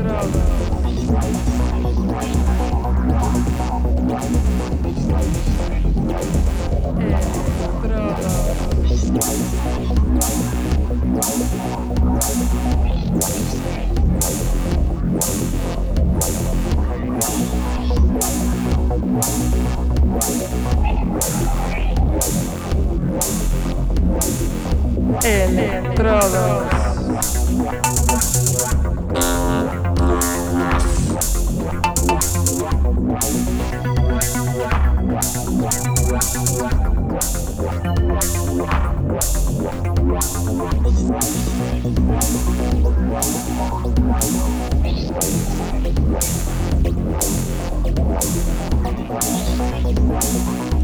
Entrada. É, Electrodos.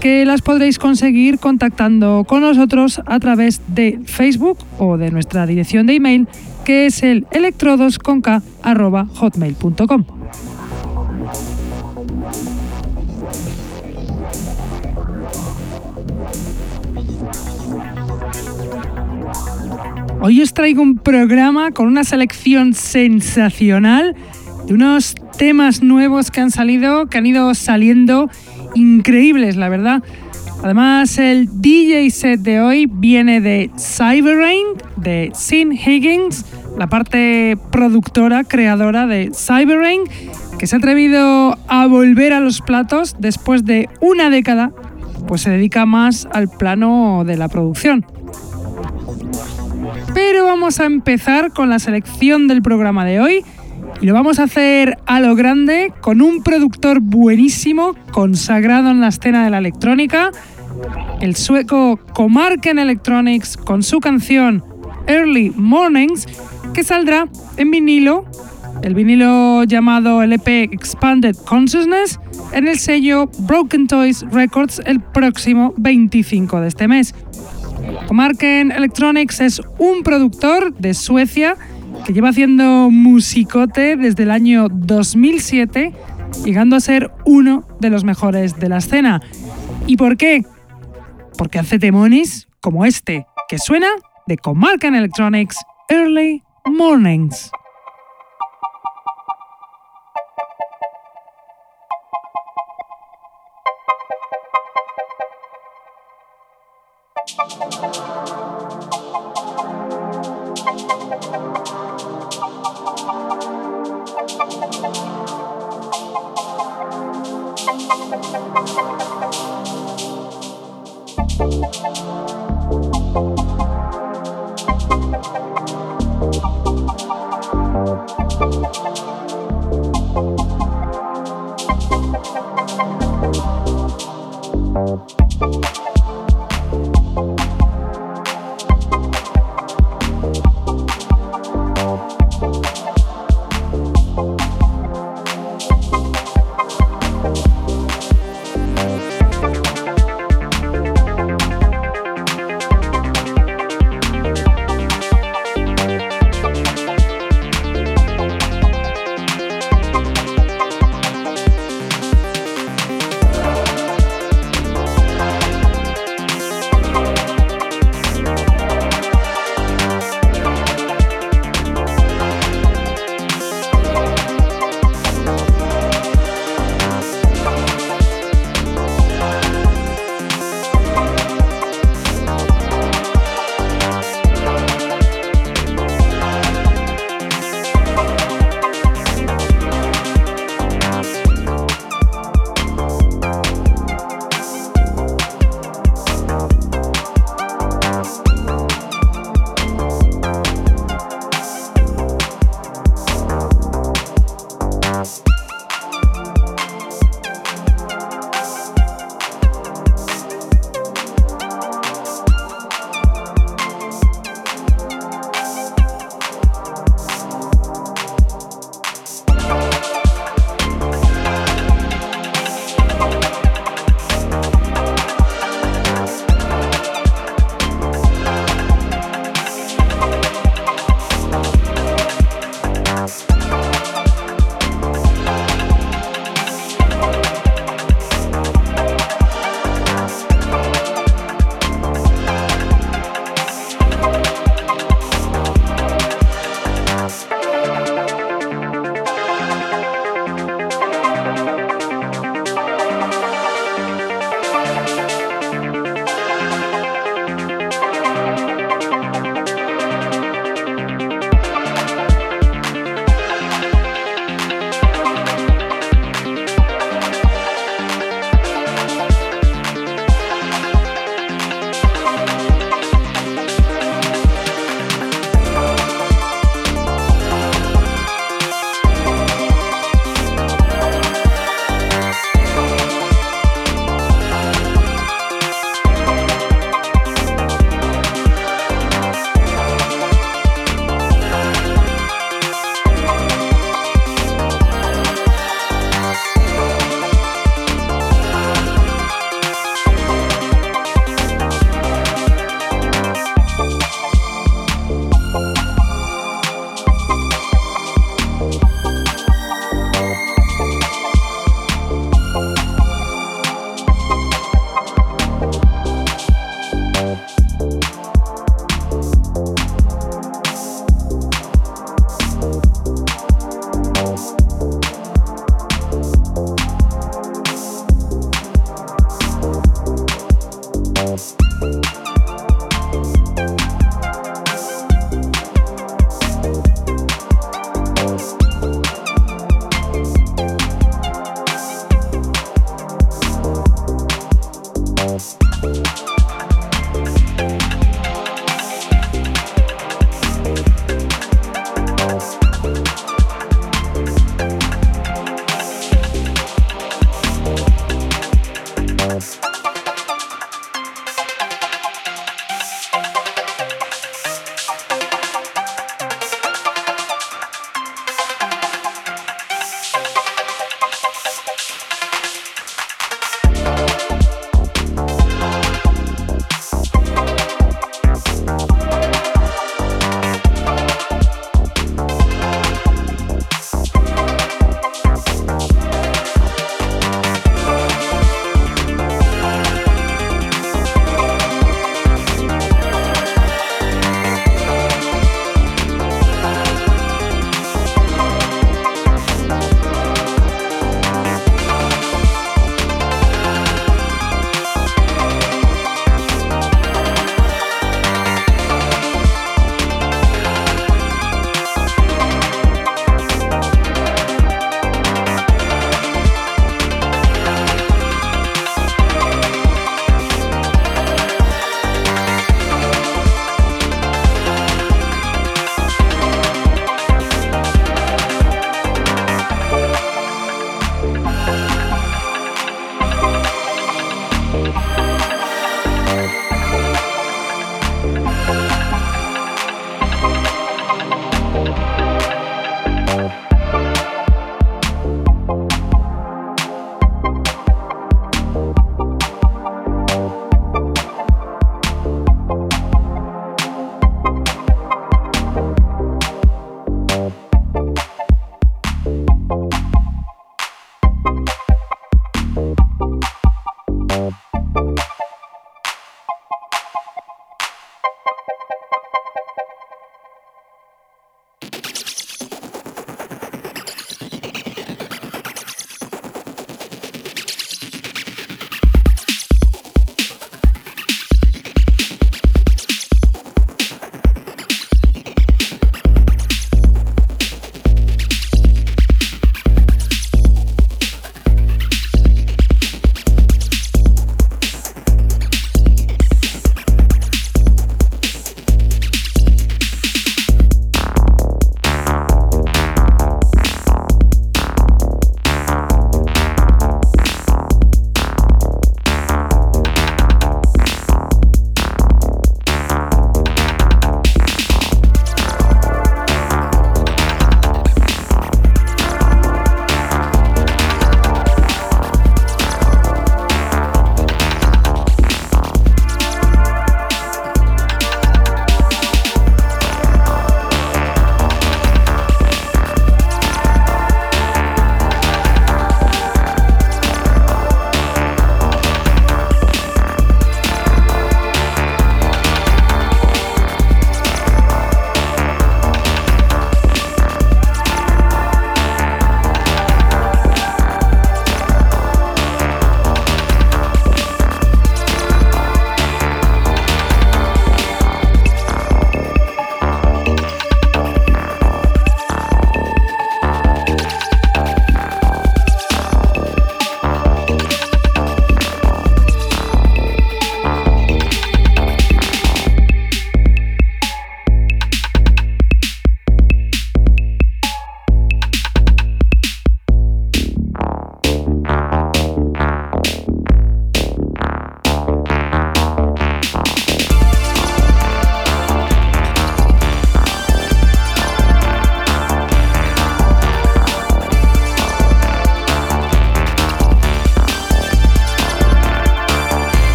que las podréis conseguir contactando con nosotros a través de Facebook o de nuestra dirección de email que es el electrodosconk.hotmail.com. Hoy os traigo un programa con una selección sensacional de unos temas nuevos que han salido, que han ido saliendo increíbles, la verdad. Además, el DJ set de hoy viene de Cyberrain, de Sin Higgins, la parte productora, creadora de Cyberrain, que se ha atrevido a volver a los platos después de una década, pues se dedica más al plano de la producción. Pero vamos a empezar con la selección del programa de hoy y lo vamos a hacer a lo grande con un productor buenísimo, consagrado en la escena de la electrónica, el sueco Comarken Electronics con su canción Early Mornings, que saldrá en vinilo, el vinilo llamado LP Expanded Consciousness, en el sello Broken Toys Records el próximo 25 de este mes. Comarken Electronics es un productor de Suecia que lleva haciendo musicote desde el año 2007, llegando a ser uno de los mejores de la escena. ¿Y por qué? Porque hace temonis como este, que suena de Comarcan Electronics Early Mornings.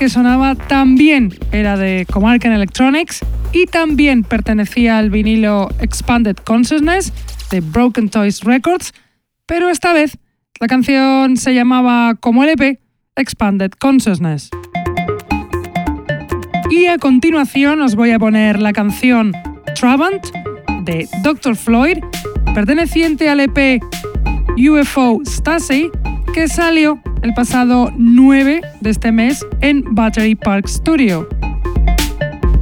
Que sonaba también era de Comarcan Electronics y también pertenecía al vinilo Expanded Consciousness de Broken Toys Records, pero esta vez la canción se llamaba como LP Expanded Consciousness. Y a continuación os voy a poner la canción Travant de Dr. Floyd, perteneciente al EP UFO Stasi, que salió el pasado 9 de este mes en Battery Park Studio.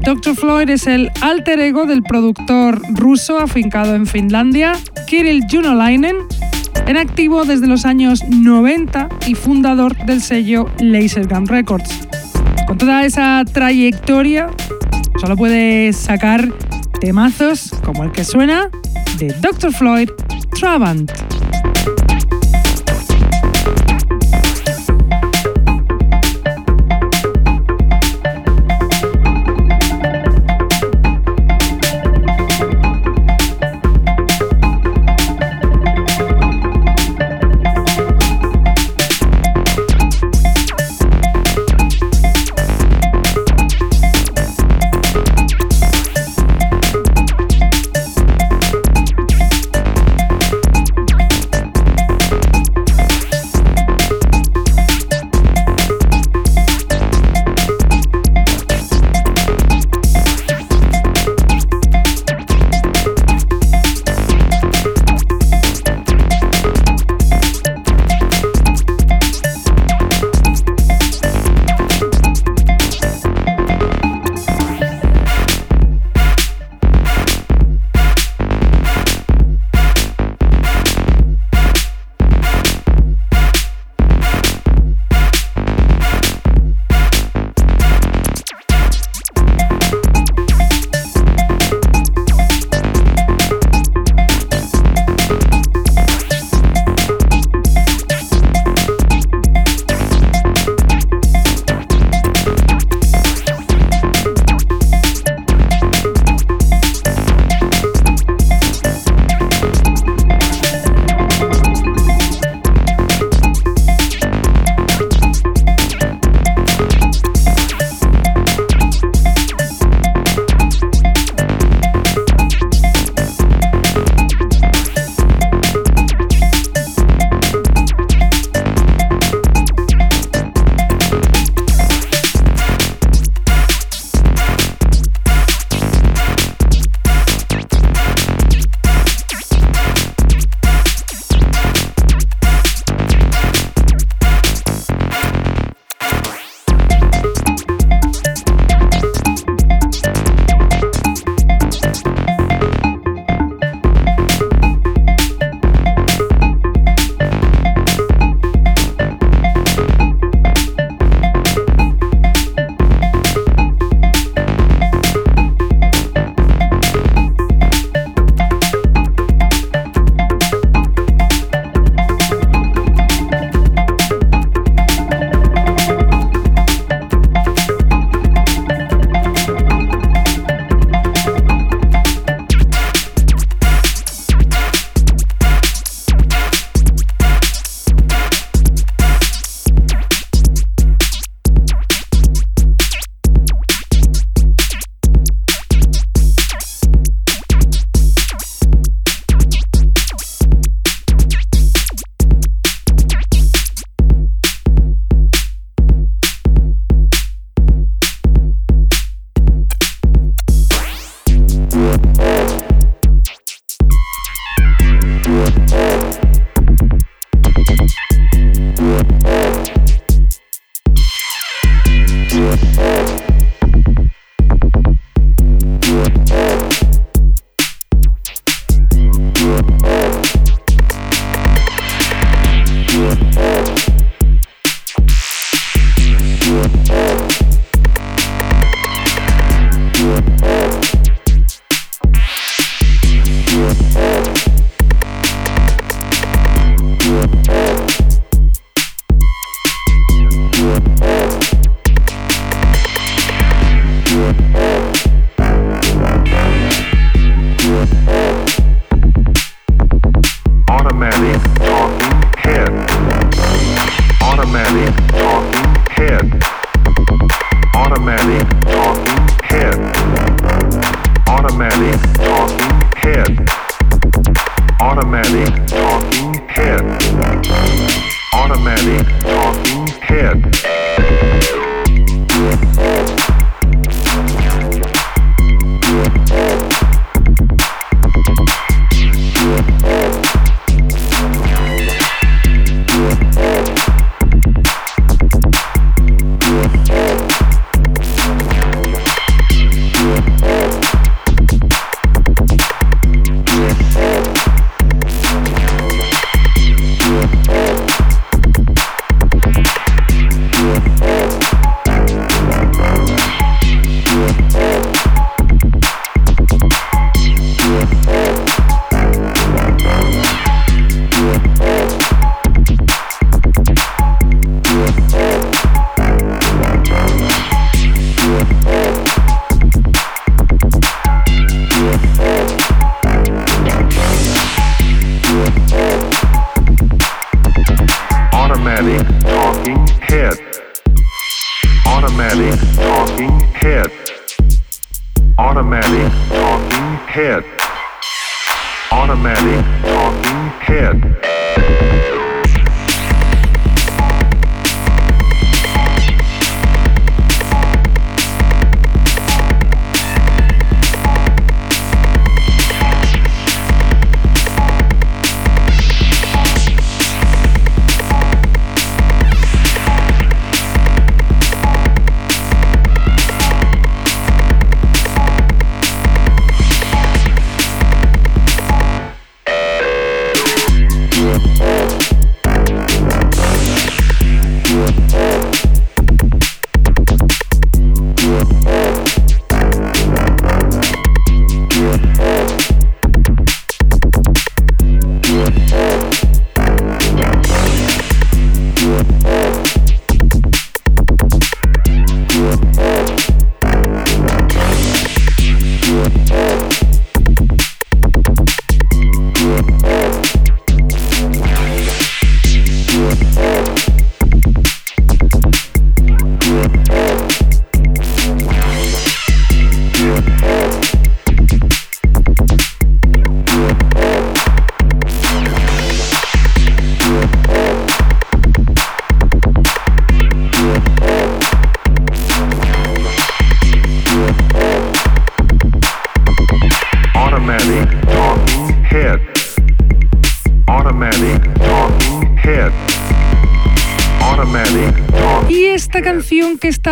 Dr. Floyd es el alter ego del productor ruso afincado en Finlandia, Kirill Junolainen, en activo desde los años 90 y fundador del sello Lasergun Records. Con toda esa trayectoria, solo puede sacar temazos como el que suena de Dr. Floyd Travant.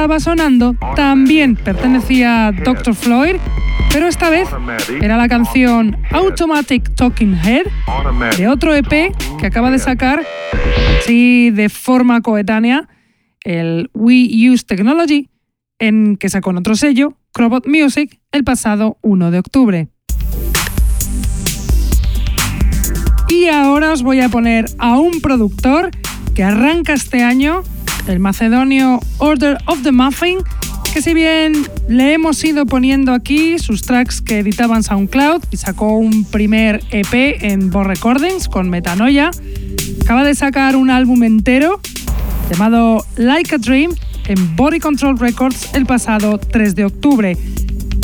Estaba sonando también pertenecía a Dr. Floyd, pero esta vez era la canción Automatic Talking Head de otro EP que acaba de sacar, sí, de forma coetánea, el We Use Technology, en que sacó en otro sello, Crobot Music, el pasado 1 de octubre. Y ahora os voy a poner a un productor que arranca este año el macedonio Order of the Muffin, que si bien le hemos ido poniendo aquí sus tracks que editaban SoundCloud y sacó un primer EP en Bo Recordings con Metanoia, acaba de sacar un álbum entero llamado Like a Dream en Body Control Records el pasado 3 de octubre.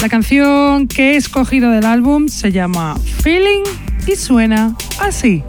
La canción que he escogido del álbum se llama Feeling y suena así.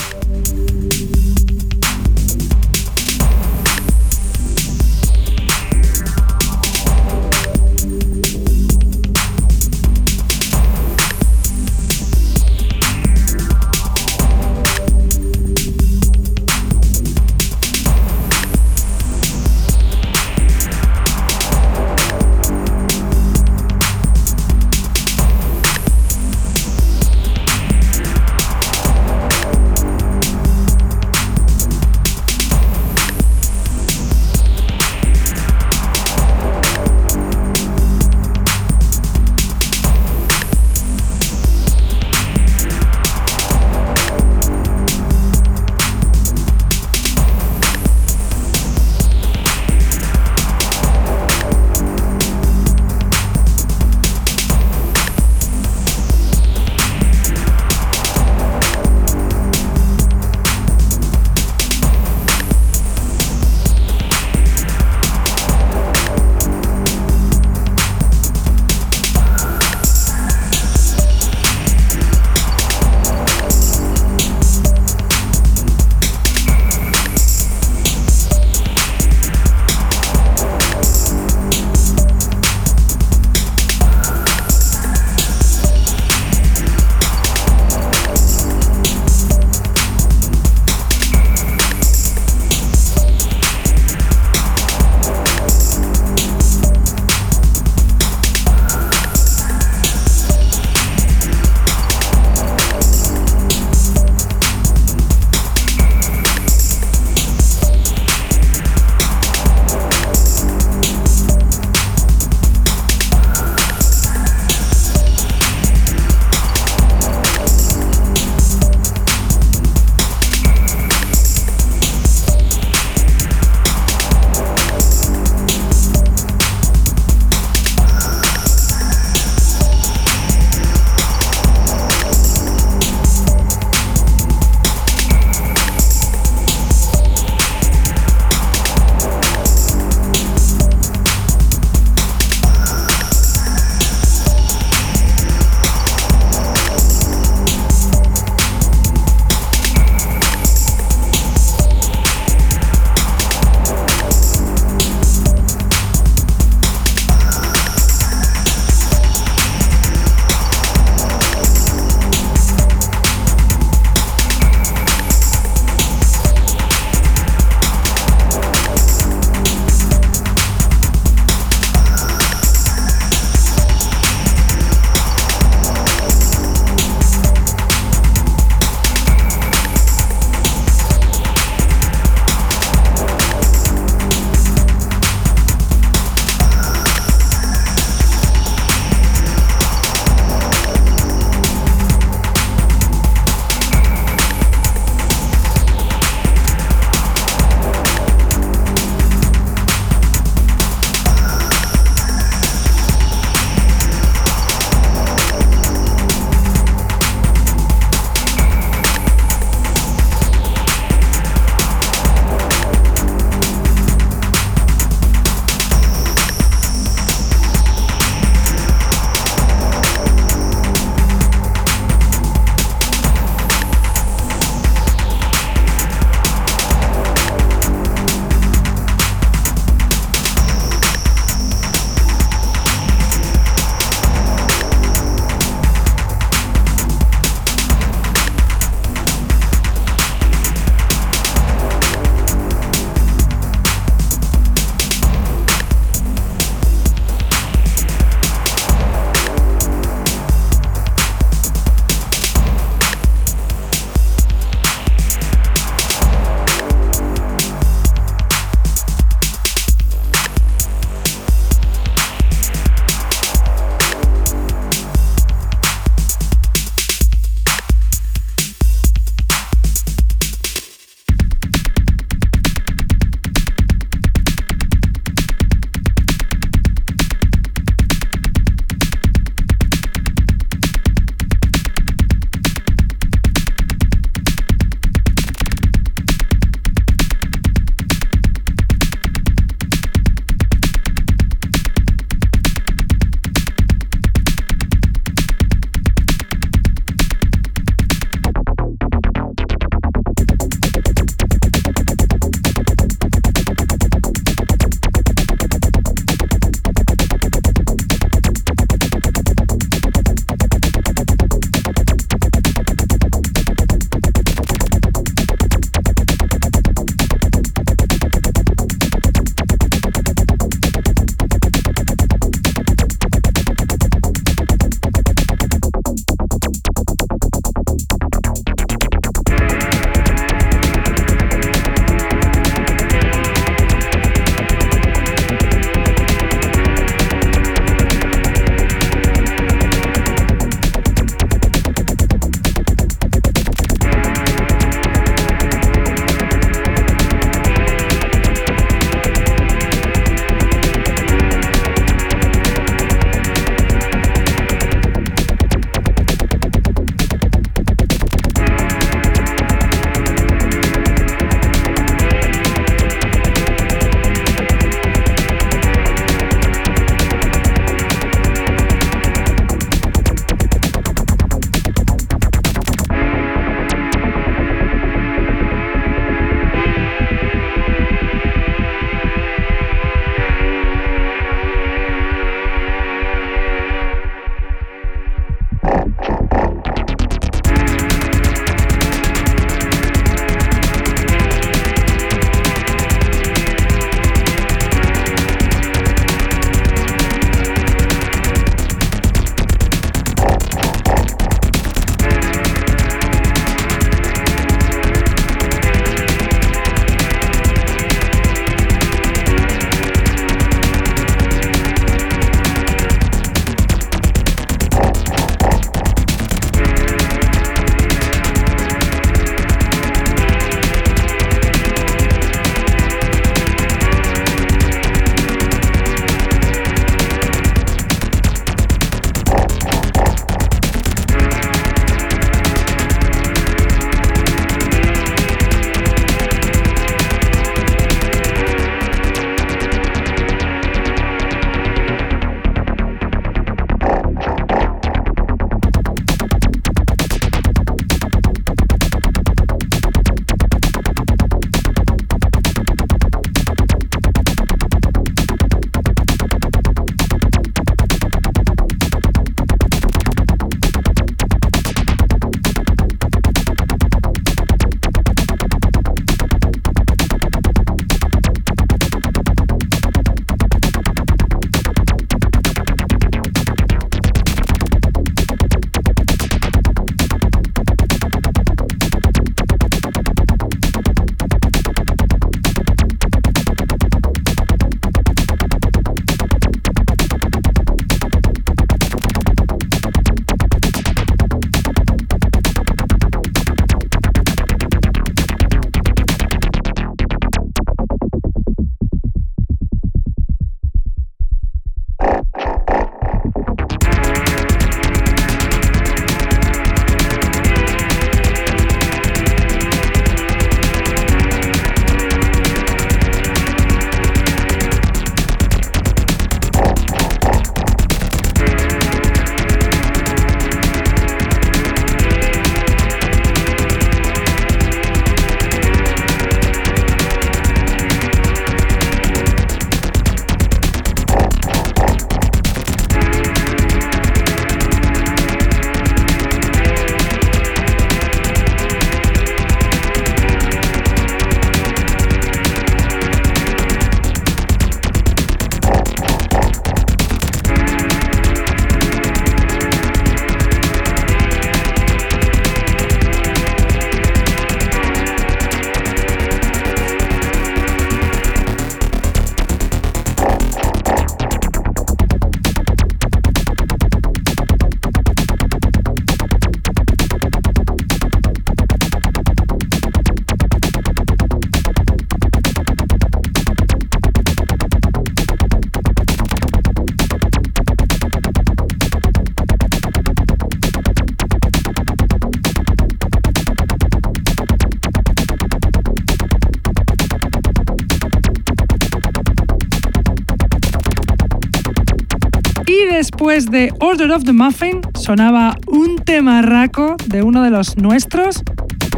Después de Order of the Muffin sonaba un temarraco de uno de los nuestros,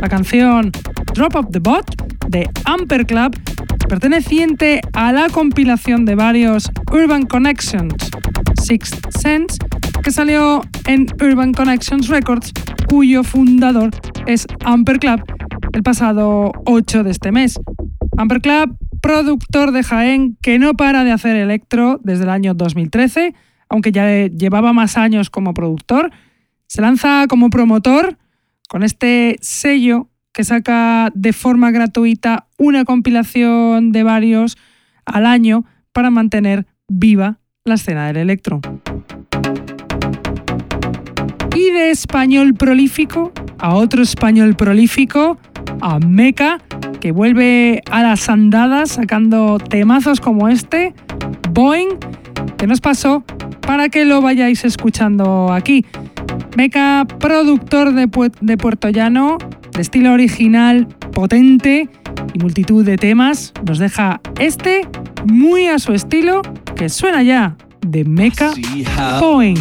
la canción Drop of the Bot de Amper Club, perteneciente a la compilación de varios Urban Connections Sixth Sense, que salió en Urban Connections Records, cuyo fundador es Amper Club, el pasado 8 de este mes. Amper Club, productor de Jaén que no para de hacer electro desde el año 2013, aunque ya llevaba más años como productor, se lanza como promotor con este sello que saca de forma gratuita una compilación de varios al año para mantener viva la escena del electro. Y de español prolífico a otro español prolífico, a Meca, que vuelve a las andadas sacando temazos como este, Boeing, que nos pasó para que lo vayáis escuchando aquí. Meca, productor de, de Puerto Llano, de estilo original, potente y multitud de temas, nos deja este muy a su estilo que suena ya de Mecha Point.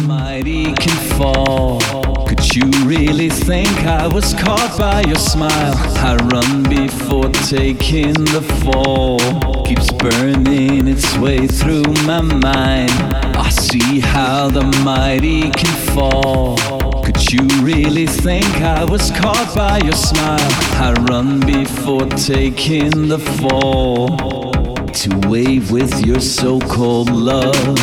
Could you really think I was caught by your smile? I run before taking the fall. Keeps burning its way through my mind. I see how the mighty can fall. Could you really think I was caught by your smile? I run before taking the fall to wave with your so called love.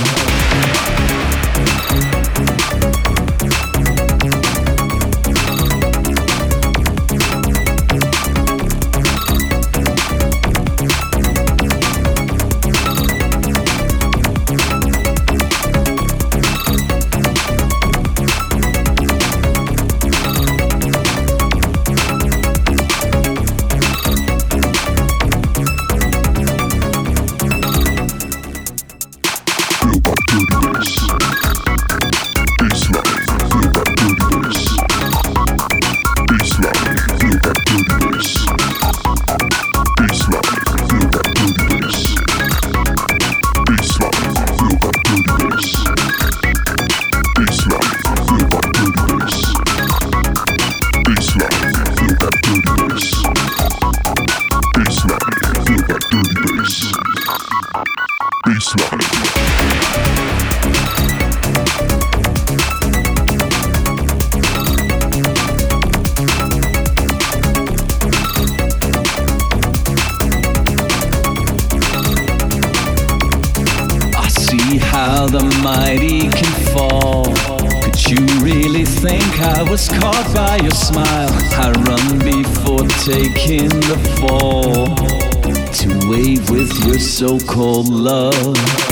so called love.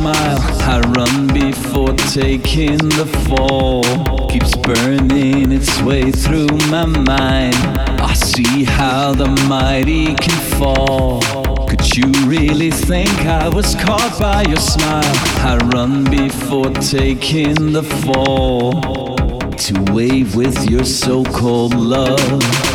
Smile? I run before taking the fall. Keeps burning its way through my mind. I see how the mighty can fall. Could you really think I was caught by your smile? I run before taking the fall. To wave with your so called love.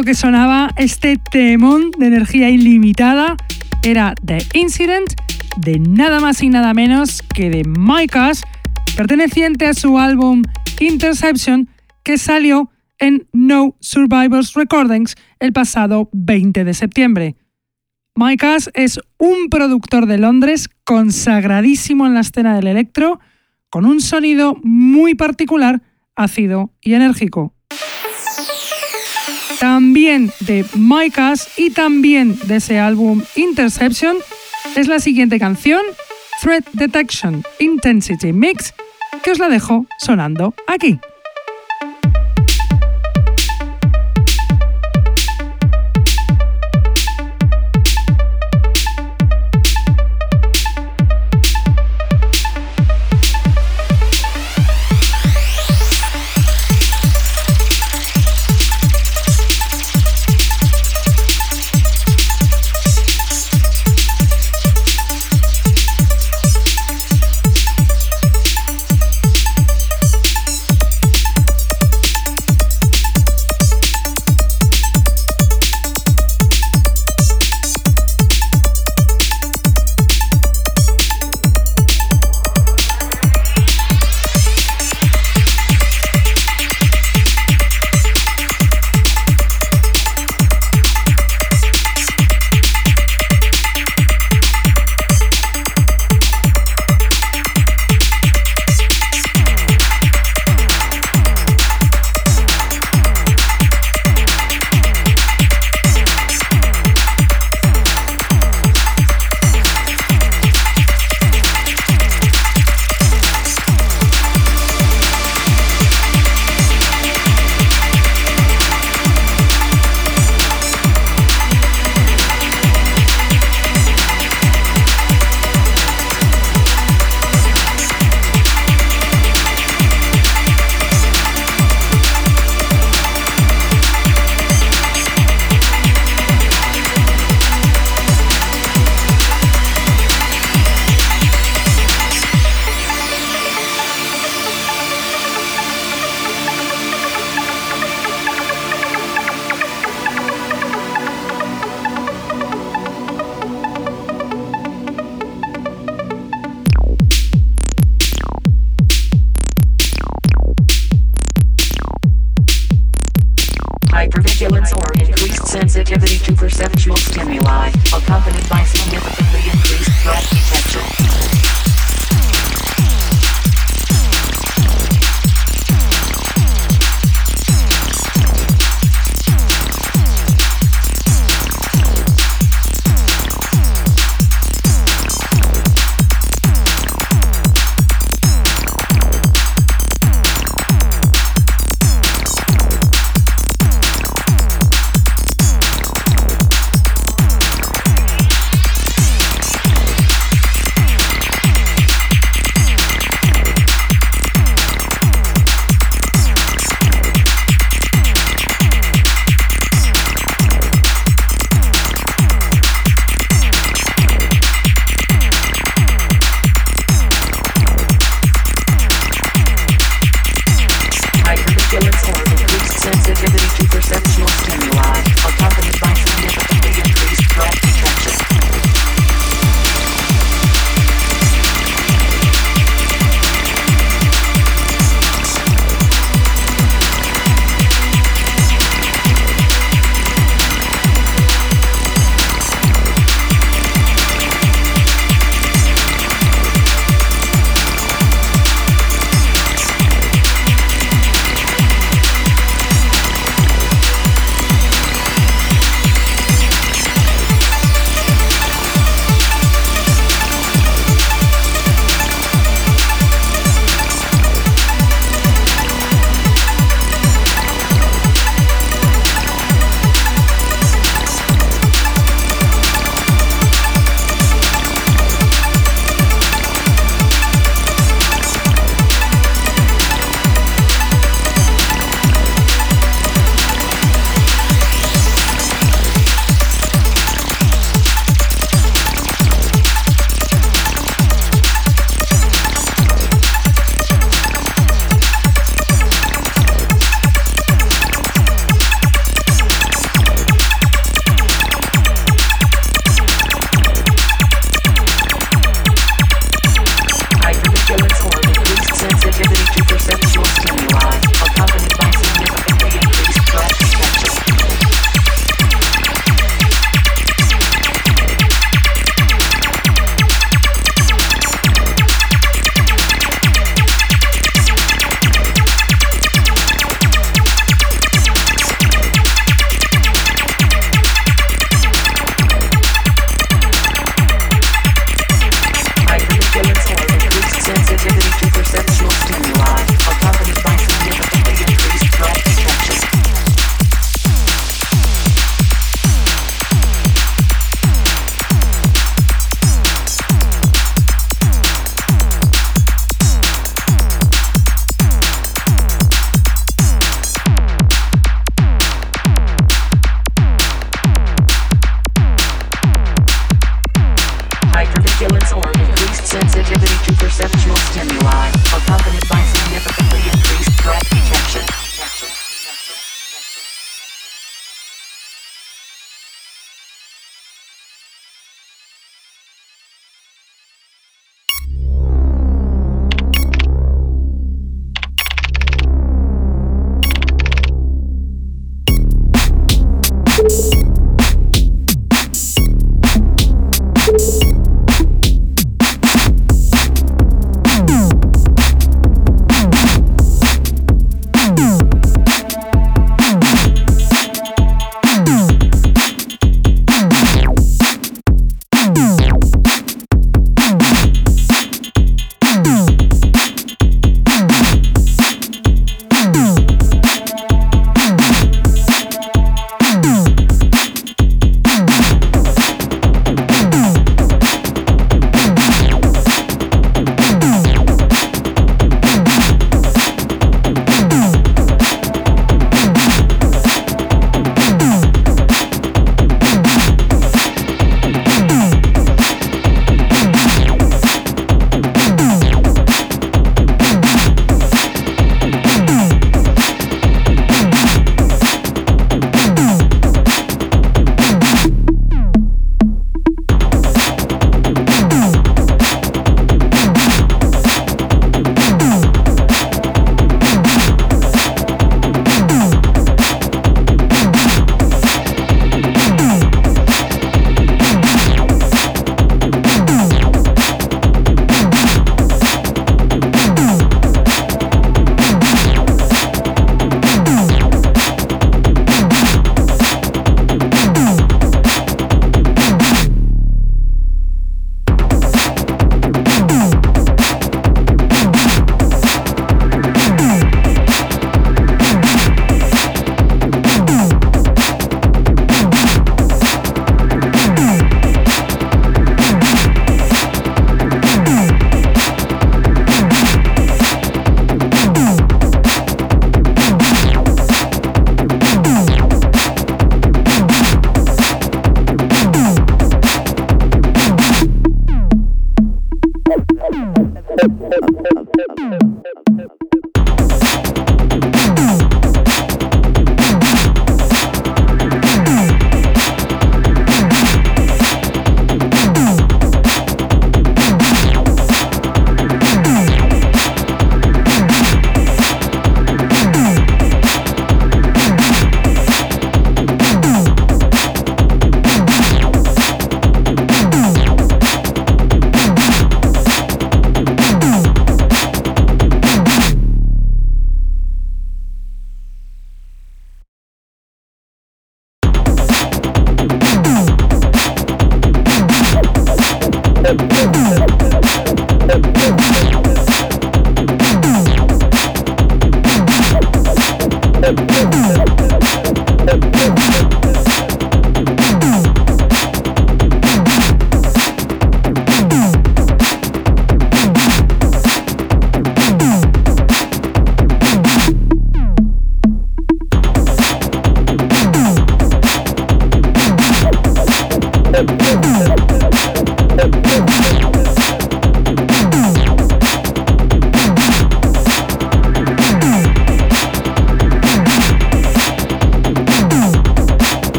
Que sonaba, este temón de energía ilimitada, era The Incident de nada más y nada menos que de Micas, perteneciente a su álbum Interception, que salió en No Survivors Recordings el pasado 20 de septiembre. Micas es un productor de Londres consagradísimo en la escena del electro, con un sonido muy particular, ácido y enérgico. También de Micas y también de ese álbum Interception es la siguiente canción, Threat Detection Intensity Mix, que os la dejo sonando aquí.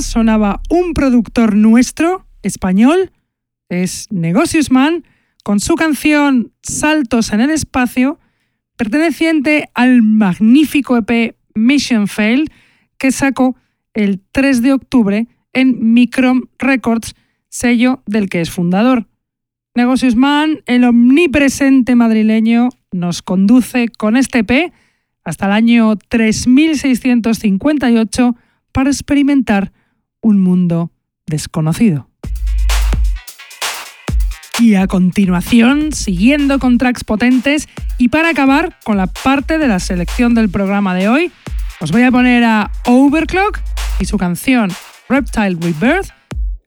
Sonaba un productor nuestro, español, es Negocius Man, con su canción Saltos en el Espacio, perteneciente al magnífico EP Mission Fail, que sacó el 3 de octubre en Microm Records, sello del que es fundador. Negocius Man, el omnipresente madrileño, nos conduce con este EP hasta el año 3658 para experimentar un mundo desconocido. Y a continuación, siguiendo con tracks potentes y para acabar con la parte de la selección del programa de hoy, os voy a poner a Overclock y su canción Reptile Rebirth,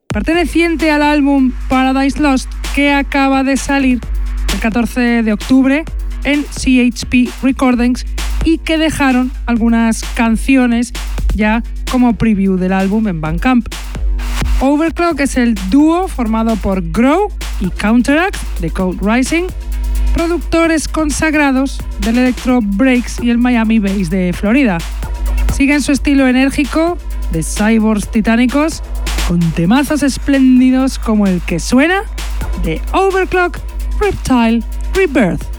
perteneciente al álbum Paradise Lost que acaba de salir el 14 de octubre en CHP Recordings y que dejaron algunas canciones ya como preview del álbum en Bandcamp. Overclock es el dúo formado por Grow y Counteract de Code Rising, productores consagrados del Electro Breaks y el Miami Bass de Florida. Siguen su estilo enérgico de cyborgs titánicos con temazos espléndidos como el que suena de Overclock Reptile Rebirth.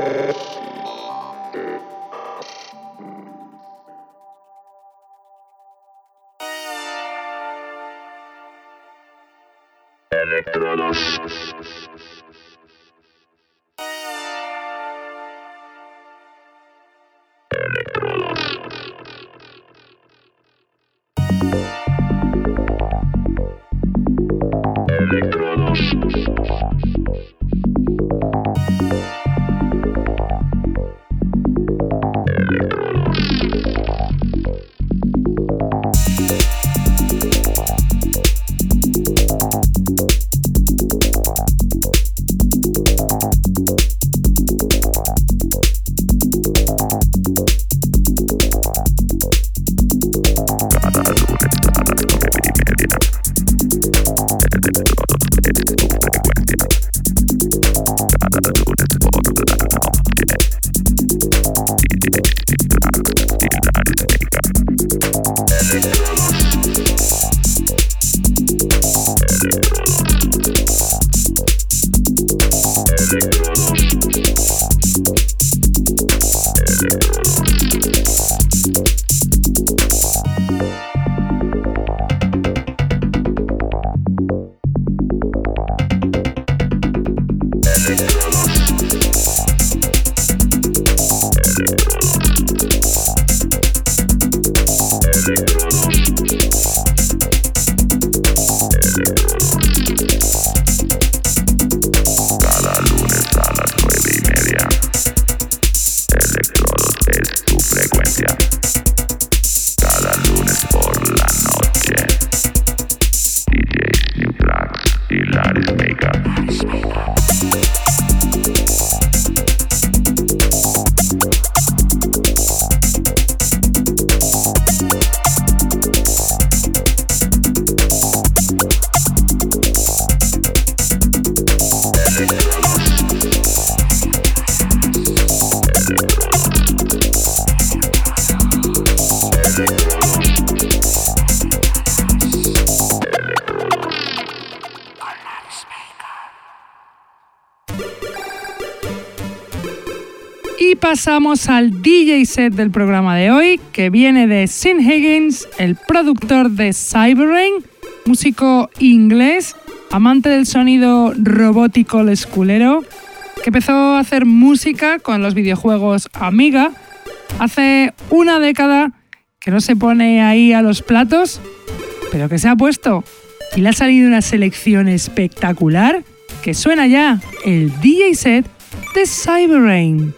Thank al DJ set del programa de hoy, que viene de Sin Higgins, el productor de Cyberrain, músico inglés, amante del sonido robótico esculero, que empezó a hacer música con los videojuegos Amiga hace una década, que no se pone ahí a los platos, pero que se ha puesto y le ha salido una selección espectacular que suena ya el DJ set de Cyberrain.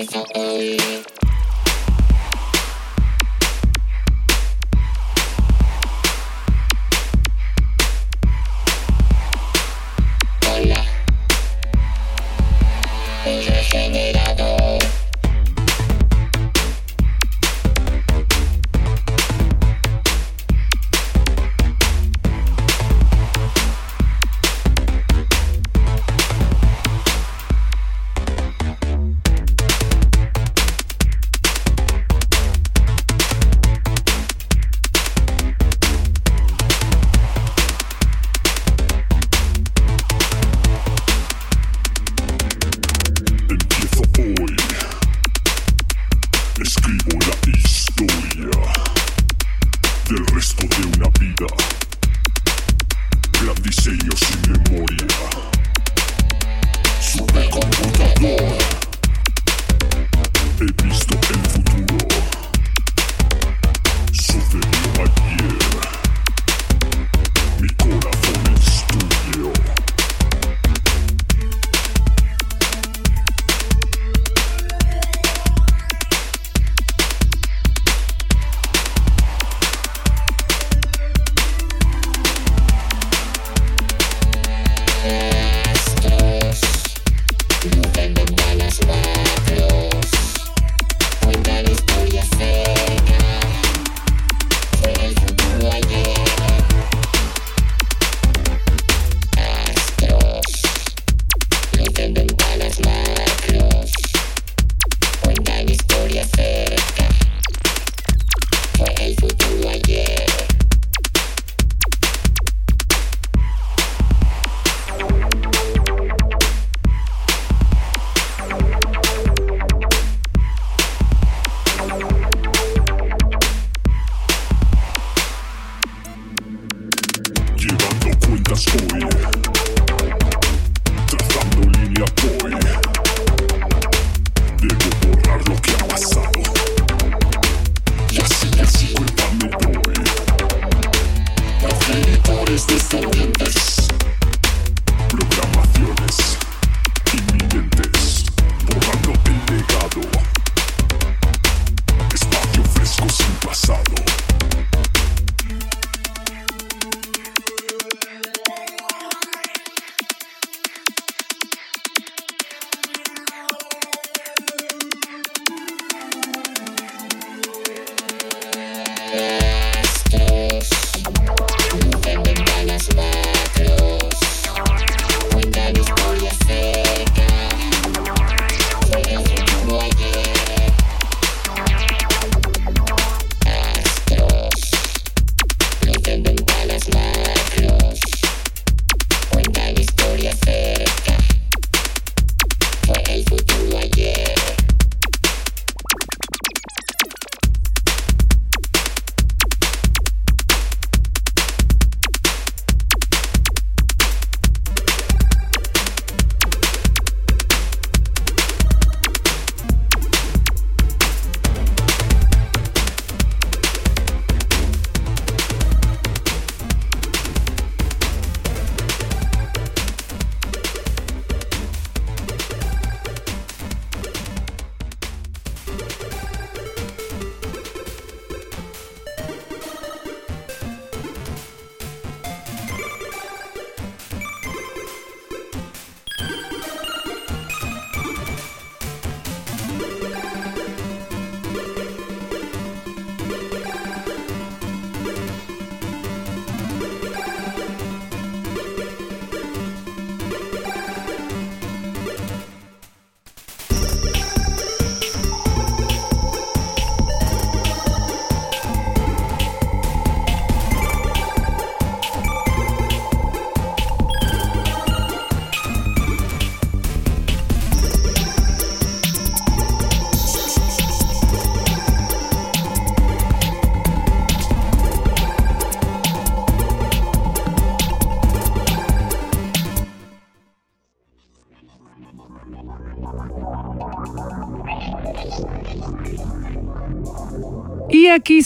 Aquí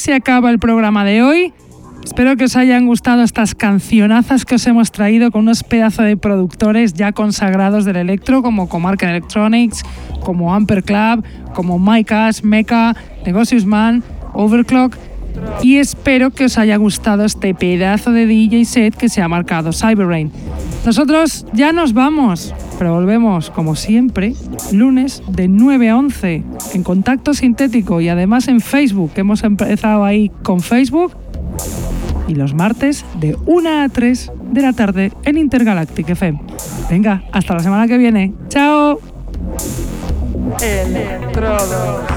se acaba el programa de hoy. Espero que os hayan gustado estas cancionazas que os hemos traído con unos pedazos de productores ya consagrados del electro, como Comarca Electronics, como Amper Club, como Mike Ash, Mecha, Negocius Man, Overclock. Y espero que os haya gustado este pedazo de DJ set que se ha marcado Cyberrain. Nosotros ya nos vamos, pero volvemos como siempre, lunes de 9 a 11 en Contacto Sintético y además en Facebook, que hemos empezado ahí con Facebook. Y los martes de 1 a 3 de la tarde en Intergalactic FM. Venga, hasta la semana que viene. ¡Chao! Electrodos.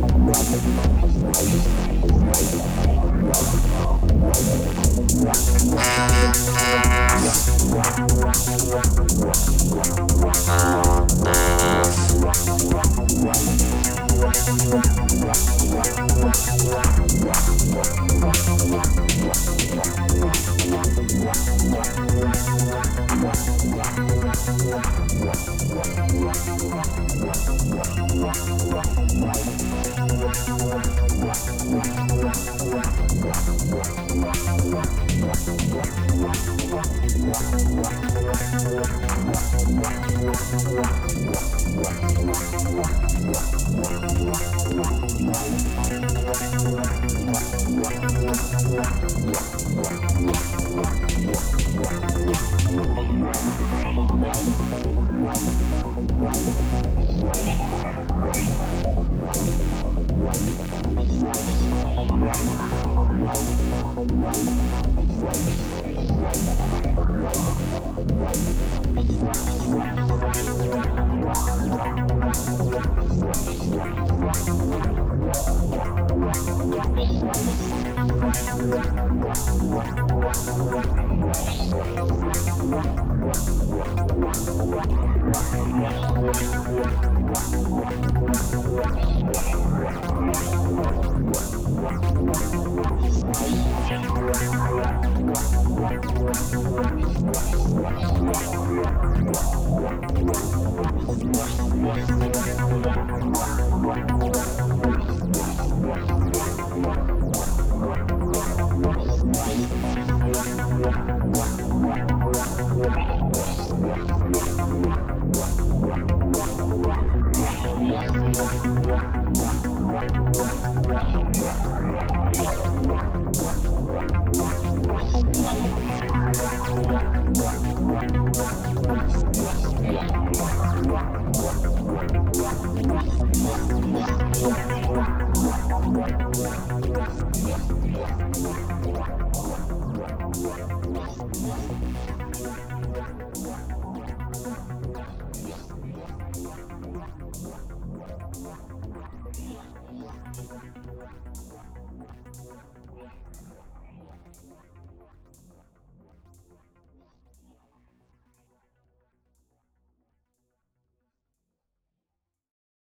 Wow. Wow.